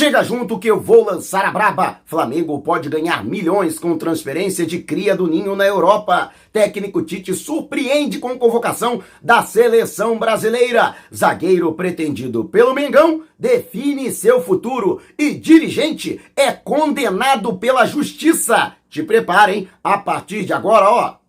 Chega junto que eu vou lançar a braba. Flamengo pode ganhar milhões com transferência de cria do Ninho na Europa. Técnico Tite surpreende com convocação da seleção brasileira. Zagueiro pretendido pelo Mengão define seu futuro e dirigente é condenado pela justiça. Te preparem, a partir de agora, ó,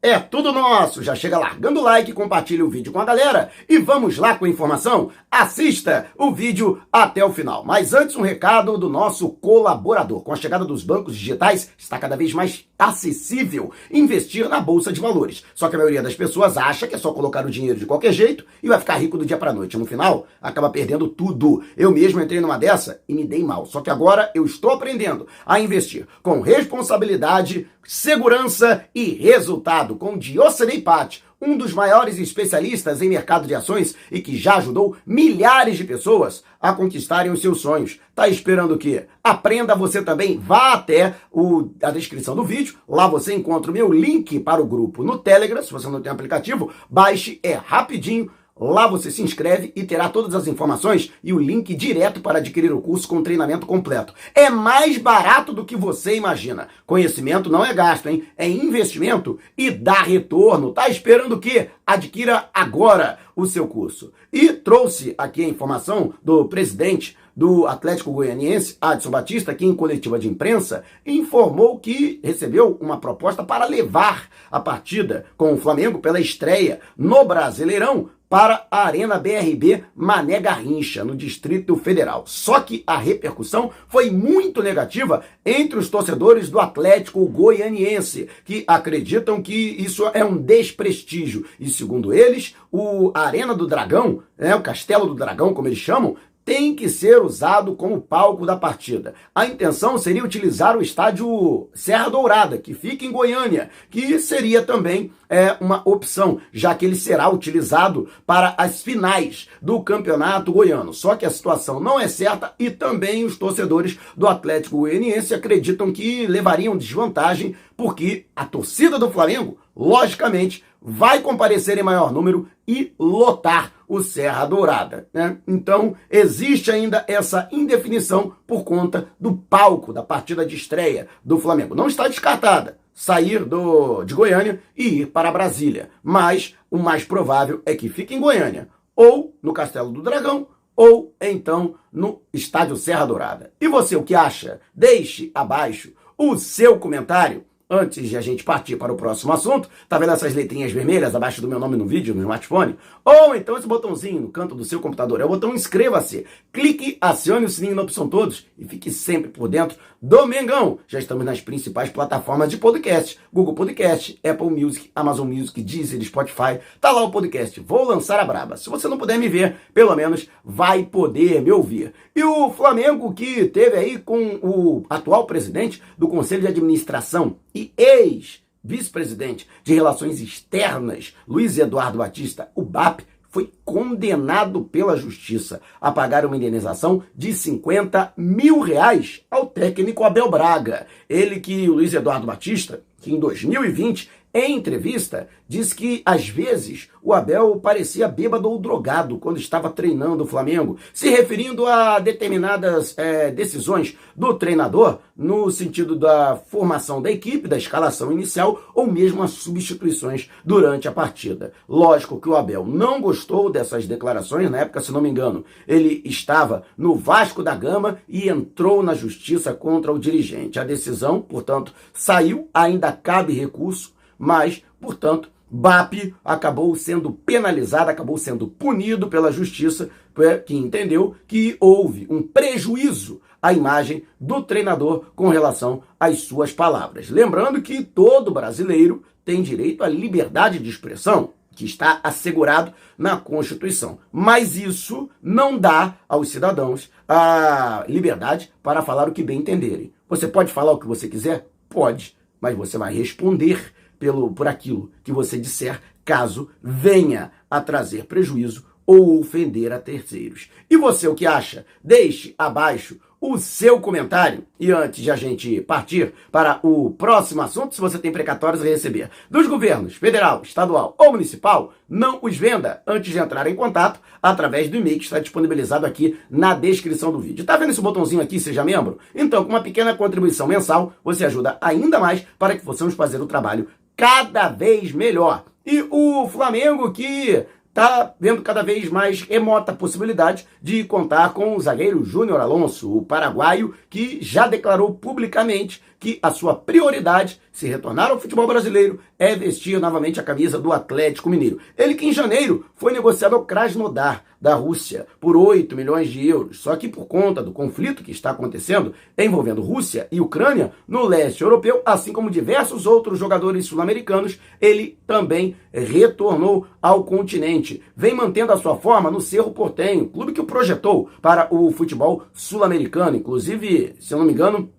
é tudo nosso! Já chega largando o like, compartilha o vídeo com a galera e vamos lá com a informação? Assista o vídeo até o final. Mas antes, um recado do nosso colaborador. Com a chegada dos bancos digitais, está cada vez mais acessível investir na Bolsa de Valores. Só que a maioria das pessoas acha que é só colocar o dinheiro de qualquer jeito e vai ficar rico do dia para noite. No final, acaba perdendo tudo. Eu mesmo entrei numa dessa e me dei mal. Só que agora eu estou aprendendo a investir com responsabilidade, segurança e resultado com Diocenei Patti, um dos maiores especialistas em mercado de ações e que já ajudou milhares de pessoas a conquistarem os seus sonhos. Tá esperando o quê? Aprenda você também, vá até o, a descrição do vídeo, lá você encontra o meu link para o grupo no Telegram, se você não tem aplicativo, baixe, é rapidinho, Lá você se inscreve e terá todas as informações e o link direto para adquirir o curso com treinamento completo. É mais barato do que você imagina. Conhecimento não é gasto, hein? É investimento e dá retorno. Tá esperando o quê? Adquira agora o seu curso. E trouxe aqui a informação do presidente do Atlético Goianiense, Adson Batista, que em coletiva de imprensa informou que recebeu uma proposta para levar a partida com o Flamengo pela estreia no Brasileirão para a Arena BRB Mané Garrincha, no Distrito Federal. Só que a repercussão foi muito negativa entre os torcedores do Atlético Goianiense, que acreditam que isso é um desprestígio. E segundo eles, o Arena do Dragão, né, o Castelo do Dragão, como eles chamam, tem que ser usado como palco da partida. A intenção seria utilizar o estádio Serra Dourada, que fica em Goiânia, que seria também é, uma opção, já que ele será utilizado para as finais do campeonato goiano. Só que a situação não é certa e também os torcedores do Atlético Goianiense acreditam que levariam desvantagem, porque a torcida do Flamengo, logicamente, vai comparecer em maior número e lotar o Serra Dourada. Né? Então, existe ainda essa indefinição por conta do palco da partida de estreia do Flamengo. Não está descartada sair do, de Goiânia e ir para Brasília, mas o mais provável é que fique em Goiânia, ou no Castelo do Dragão, ou então no Estádio Serra Dourada. E você, o que acha? Deixe abaixo o seu comentário antes de a gente partir para o próximo assunto, tá vendo essas letrinhas vermelhas abaixo do meu nome no vídeo, no smartphone? Ou então esse botãozinho no canto do seu computador, é o botão inscreva-se. Clique, acione o sininho na opção todos e fique sempre por dentro do Mengão. Já estamos nas principais plataformas de podcast, Google Podcast, Apple Music, Amazon Music, Deezer, Spotify. Tá lá o podcast. Vou lançar a braba. Se você não puder me ver, pelo menos vai poder me ouvir. E o Flamengo que teve aí com o atual presidente do Conselho de Administração e ex-vice-presidente de Relações Externas, Luiz Eduardo Batista, o BAP, foi condenado pela justiça a pagar uma indenização de 50 mil reais ao técnico Abel Braga. Ele que o Luiz Eduardo Batista, que em 2020 em entrevista, diz que às vezes o Abel parecia bêbado ou drogado quando estava treinando o Flamengo, se referindo a determinadas é, decisões do treinador no sentido da formação da equipe, da escalação inicial ou mesmo as substituições durante a partida. Lógico que o Abel não gostou dessas declarações, na época, se não me engano, ele estava no Vasco da Gama e entrou na justiça contra o dirigente. A decisão, portanto, saiu, ainda cabe recurso mas, portanto, BAP acabou sendo penalizado, acabou sendo punido pela justiça, é, que entendeu que houve um prejuízo à imagem do treinador com relação às suas palavras. Lembrando que todo brasileiro tem direito à liberdade de expressão, que está assegurado na Constituição. Mas isso não dá aos cidadãos a liberdade para falar o que bem entenderem. Você pode falar o que você quiser? Pode, mas você vai responder pelo, por aquilo que você disser, caso venha a trazer prejuízo ou ofender a terceiros. E você o que acha? Deixe abaixo o seu comentário. E antes de a gente partir para o próximo assunto, se você tem precatórios a receber dos governos federal, estadual ou municipal, não os venda antes de entrar em contato através do e-mail que está disponibilizado aqui na descrição do vídeo. Tá vendo esse botãozinho aqui, seja membro? Então, com uma pequena contribuição mensal, você ajuda ainda mais para que possamos fazer o trabalho cada vez melhor. E o Flamengo que está vendo cada vez mais remota a possibilidade de contar com o zagueiro Júnior Alonso, o paraguaio, que já declarou publicamente que a sua prioridade, se retornar ao futebol brasileiro, é vestir novamente a camisa do Atlético Mineiro. Ele que em janeiro foi negociado ao Krasnodar, da Rússia, por 8 milhões de euros. Só que por conta do conflito que está acontecendo envolvendo Rússia e Ucrânia no leste europeu, assim como diversos outros jogadores sul-americanos, ele também retornou ao continente. Vem mantendo a sua forma no Cerro Portenho, clube que o projetou para o futebol sul-americano. Inclusive, se eu não me engano,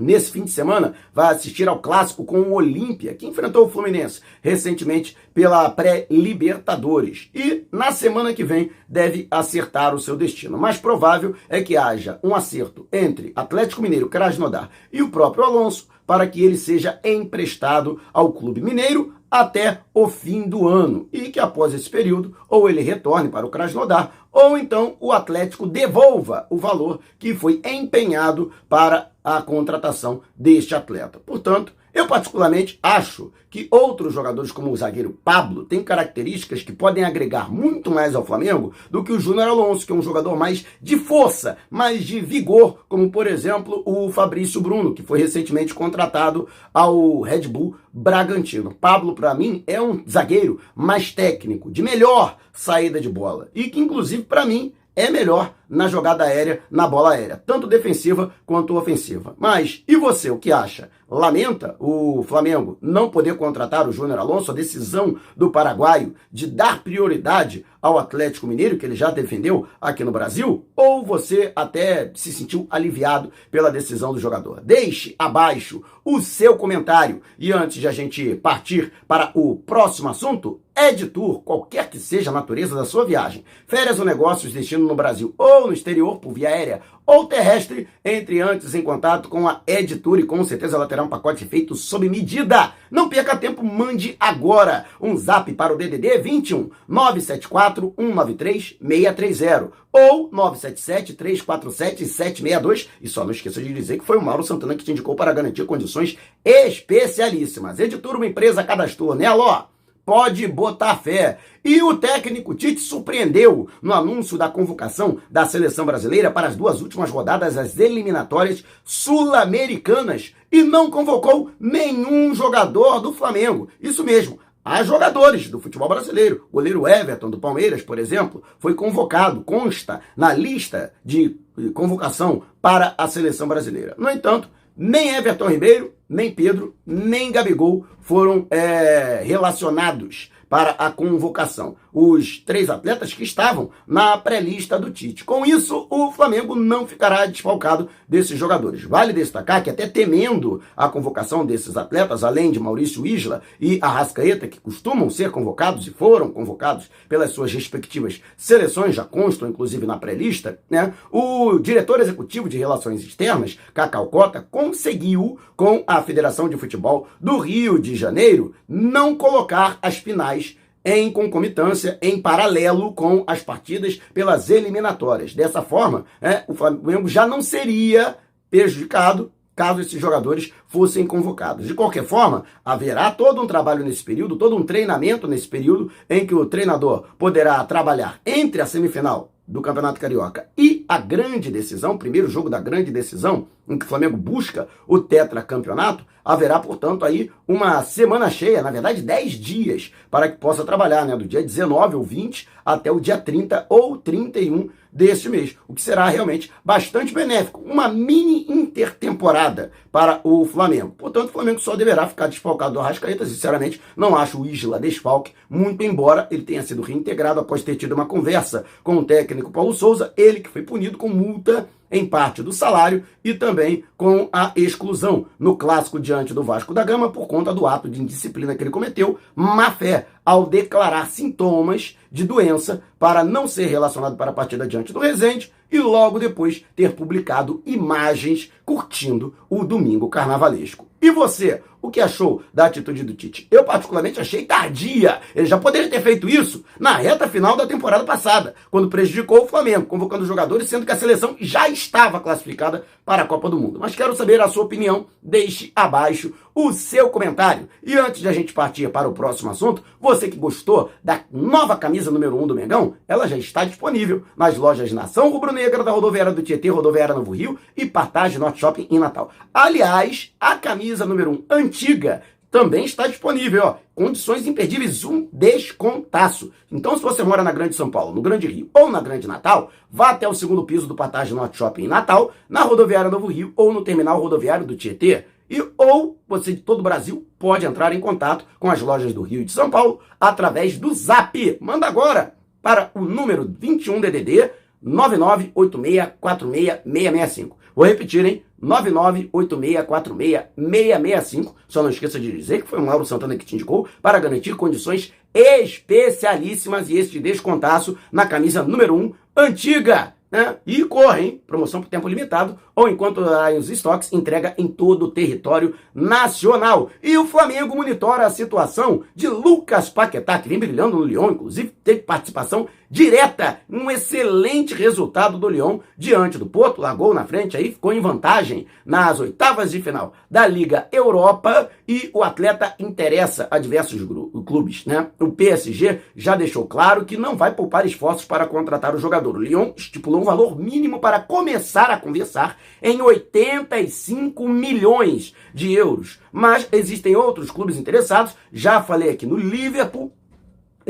nesse fim de semana, vai assistir ao clássico com o Olímpia, que enfrentou o Fluminense recentemente pela pré-Libertadores. E na semana que vem deve acertar o seu destino. Mais provável é que haja um acerto entre Atlético Mineiro, Krasnodar e o próprio Alonso para que ele seja emprestado ao Clube Mineiro até o fim do ano e que após esse período ou ele retorne para o Krasnodar ou então o Atlético devolva o valor que foi empenhado para a contratação deste atleta. Portanto, eu particularmente acho que outros jogadores como o zagueiro Pablo têm características que podem agregar muito mais ao Flamengo do que o Júnior Alonso, que é um jogador mais de força, mais de vigor, como por exemplo o Fabrício Bruno, que foi recentemente contratado ao Red Bull Bragantino. Pablo, para mim, é um zagueiro mais técnico, de melhor saída de bola e que inclusive para mim é melhor na jogada aérea, na bola aérea, tanto defensiva quanto ofensiva. Mas e você, o que acha? Lamenta o Flamengo não poder contratar o Júnior Alonso, a decisão do paraguaio de dar prioridade ao Atlético Mineiro, que ele já defendeu aqui no Brasil? Ou você até se sentiu aliviado pela decisão do jogador? Deixe abaixo o seu comentário. E antes de a gente partir para o próximo assunto, Edtour, qualquer que seja a natureza da sua viagem, férias ou negócios destino no Brasil ou no exterior por via aérea ou terrestre, entre antes em contato com a Edtour e com certeza ela terá um pacote feito sob medida. Não perca tempo, mande agora um zap para o DDD 21 974 193 630 ou 977 347 762 e só não esqueça de dizer que foi o Mauro Santana que te indicou para garantir condições especialíssimas. Editor, uma empresa cadastrou nela, ó pode botar fé. E o técnico Tite surpreendeu no anúncio da convocação da seleção brasileira para as duas últimas rodadas das eliminatórias sul-americanas e não convocou nenhum jogador do Flamengo. Isso mesmo. Há jogadores do futebol brasileiro. O goleiro Everton, do Palmeiras, por exemplo, foi convocado, consta na lista de convocação para a seleção brasileira. No entanto, nem Everton Ribeiro, nem Pedro, nem Gabigol foram é, relacionados para a convocação. Os três atletas que estavam na pré-lista do Tite. Com isso, o Flamengo não ficará desfalcado desses jogadores. Vale destacar que, até temendo a convocação desses atletas, além de Maurício Isla e Arrascaeta, que costumam ser convocados e foram convocados pelas suas respectivas seleções, já constam inclusive na pré-lista, né? o diretor executivo de Relações Externas, Cacau Cota, conseguiu, com a Federação de Futebol do Rio de Janeiro, não colocar as finais em concomitância, em paralelo com as partidas pelas eliminatórias. Dessa forma, é, o Flamengo já não seria prejudicado caso esses jogadores fossem convocados. De qualquer forma, haverá todo um trabalho nesse período, todo um treinamento nesse período, em que o treinador poderá trabalhar entre a semifinal do Campeonato Carioca e a grande decisão, primeiro jogo da grande decisão, em que o Flamengo busca o tetracampeonato, haverá, portanto, aí uma semana cheia, na verdade, 10 dias, para que possa trabalhar, né? Do dia 19 ou 20 até o dia 30 ou 31 deste mês, o que será realmente bastante benéfico. Uma mini intertemporada para o Flamengo. Portanto, o Flamengo só deverá ficar desfalcado do Arrascaeta. Sinceramente, não acho o Isla desfalque, muito embora ele tenha sido reintegrado após ter tido uma conversa com o técnico Paulo Souza, ele que foi punido com multa em parte do salário e também com a exclusão no clássico diante do Vasco da Gama por conta do ato de indisciplina que ele cometeu, má fé, ao declarar sintomas de doença para não ser relacionado para a partida diante do Resende e logo depois ter publicado imagens curtindo o domingo carnavalesco. E você, o que achou da atitude do Tite? Eu particularmente achei tardia. Ele já poderia ter feito isso na reta final da temporada passada, quando prejudicou o Flamengo, convocando jogadores, sendo que a seleção já estava classificada para a Copa do Mundo. Mas quero saber a sua opinião. Deixe abaixo o seu comentário. E antes de a gente partir para o próximo assunto, você que gostou da nova camisa número 1 um do Mengão, ela já está disponível nas lojas Nação Rubro-Negra da Rodoviária do Tietê, Rodoviária Novo Rio e Partage Norte Shopping em Natal. Aliás, a camisa número 1 um, antiga também está disponível, ó. Condições imperdíveis, um descontaço. Então, se você mora na Grande São Paulo, no Grande Rio ou na Grande Natal, vá até o segundo piso do Partage Norte Shopping em Natal, na Rodoviária Novo Rio ou no terminal rodoviário do Tietê. E ou você de todo o Brasil pode entrar em contato com as lojas do Rio e de São Paulo através do Zap. Manda agora para o número 21 DDD 9986466665. Vou repetir, hein? 9986466665. Só não esqueça de dizer que foi o Mauro Santana que te indicou para garantir condições especialíssimas e este descontaço na camisa número 1 antiga né? E corre, hein? Promoção por tempo limitado, ou enquanto os estoques, entrega em todo o território nacional. E o Flamengo monitora a situação de Lucas Paquetá, que vem brilhando no Lyon, inclusive teve participação direta, um excelente resultado do Lyon diante do Porto, largou na frente aí, ficou em vantagem nas oitavas de final da Liga Europa e o atleta interessa a diversos clubes, né? O PSG já deixou claro que não vai poupar esforços para contratar o jogador. O Lyon estipulou um valor mínimo para começar a conversar em 85 milhões de euros. Mas existem outros clubes interessados, já falei aqui no Liverpool,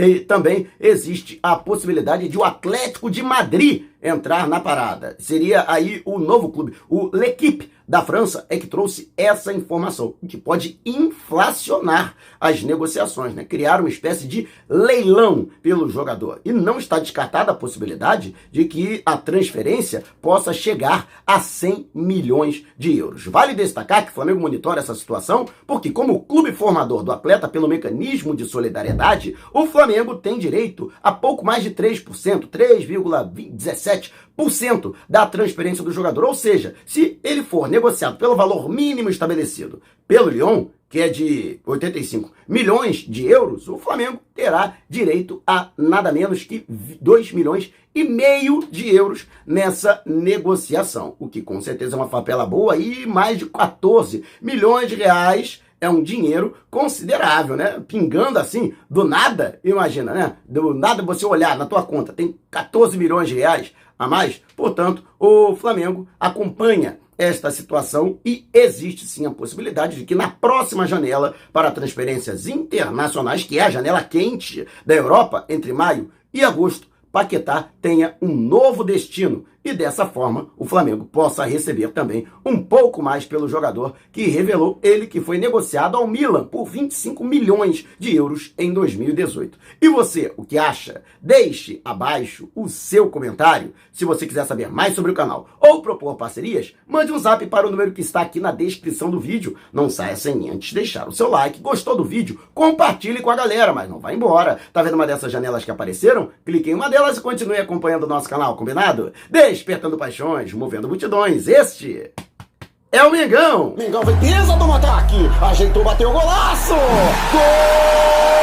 e também existe a possibilidade de o Atlético de Madrid entrar na parada. Seria aí o novo clube, o L'Equipe da França é que trouxe essa informação, que pode inflacionar as negociações, né? criar uma espécie de leilão pelo jogador. E não está descartada a possibilidade de que a transferência possa chegar a 100 milhões de euros. Vale destacar que o Flamengo monitora essa situação, porque como clube formador do atleta pelo mecanismo de solidariedade, o Flamengo tem direito a pouco mais de 3%, 3,17% da transferência do jogador. Ou seja, se ele for negociado pelo valor mínimo estabelecido pelo Lyon, que é de 85 milhões de euros, o Flamengo terá direito a nada menos que 2 milhões e meio de euros nessa negociação, o que com certeza é uma papela boa e mais de 14 milhões de reais é um dinheiro considerável, né? Pingando assim, do nada, imagina, né? Do nada você olhar na tua conta, tem 14 milhões de reais a mais. Portanto, o Flamengo acompanha esta situação e existe sim a possibilidade de que na próxima janela para transferências internacionais, que é a janela quente da Europa entre maio e agosto, Paquetá tenha um novo destino e dessa forma o Flamengo possa receber também um pouco mais pelo jogador que revelou ele que foi negociado ao Milan por 25 milhões de euros em 2018. E você, o que acha? Deixe abaixo o seu comentário. Se você quiser saber mais sobre o canal ou propor parcerias, mande um zap para o número que está aqui na descrição do vídeo. Não saia sem antes deixar o seu like. Gostou do vídeo? Compartilhe com a galera, mas não vá embora. Tá vendo uma dessas janelas que apareceram? Clique em uma delas e continue acompanhando o nosso canal, combinado? Despertando paixões, movendo multidões. Este é o Mengão. Mengão foi pesa do ataque, ajeitou, bateu o golaço. Gol!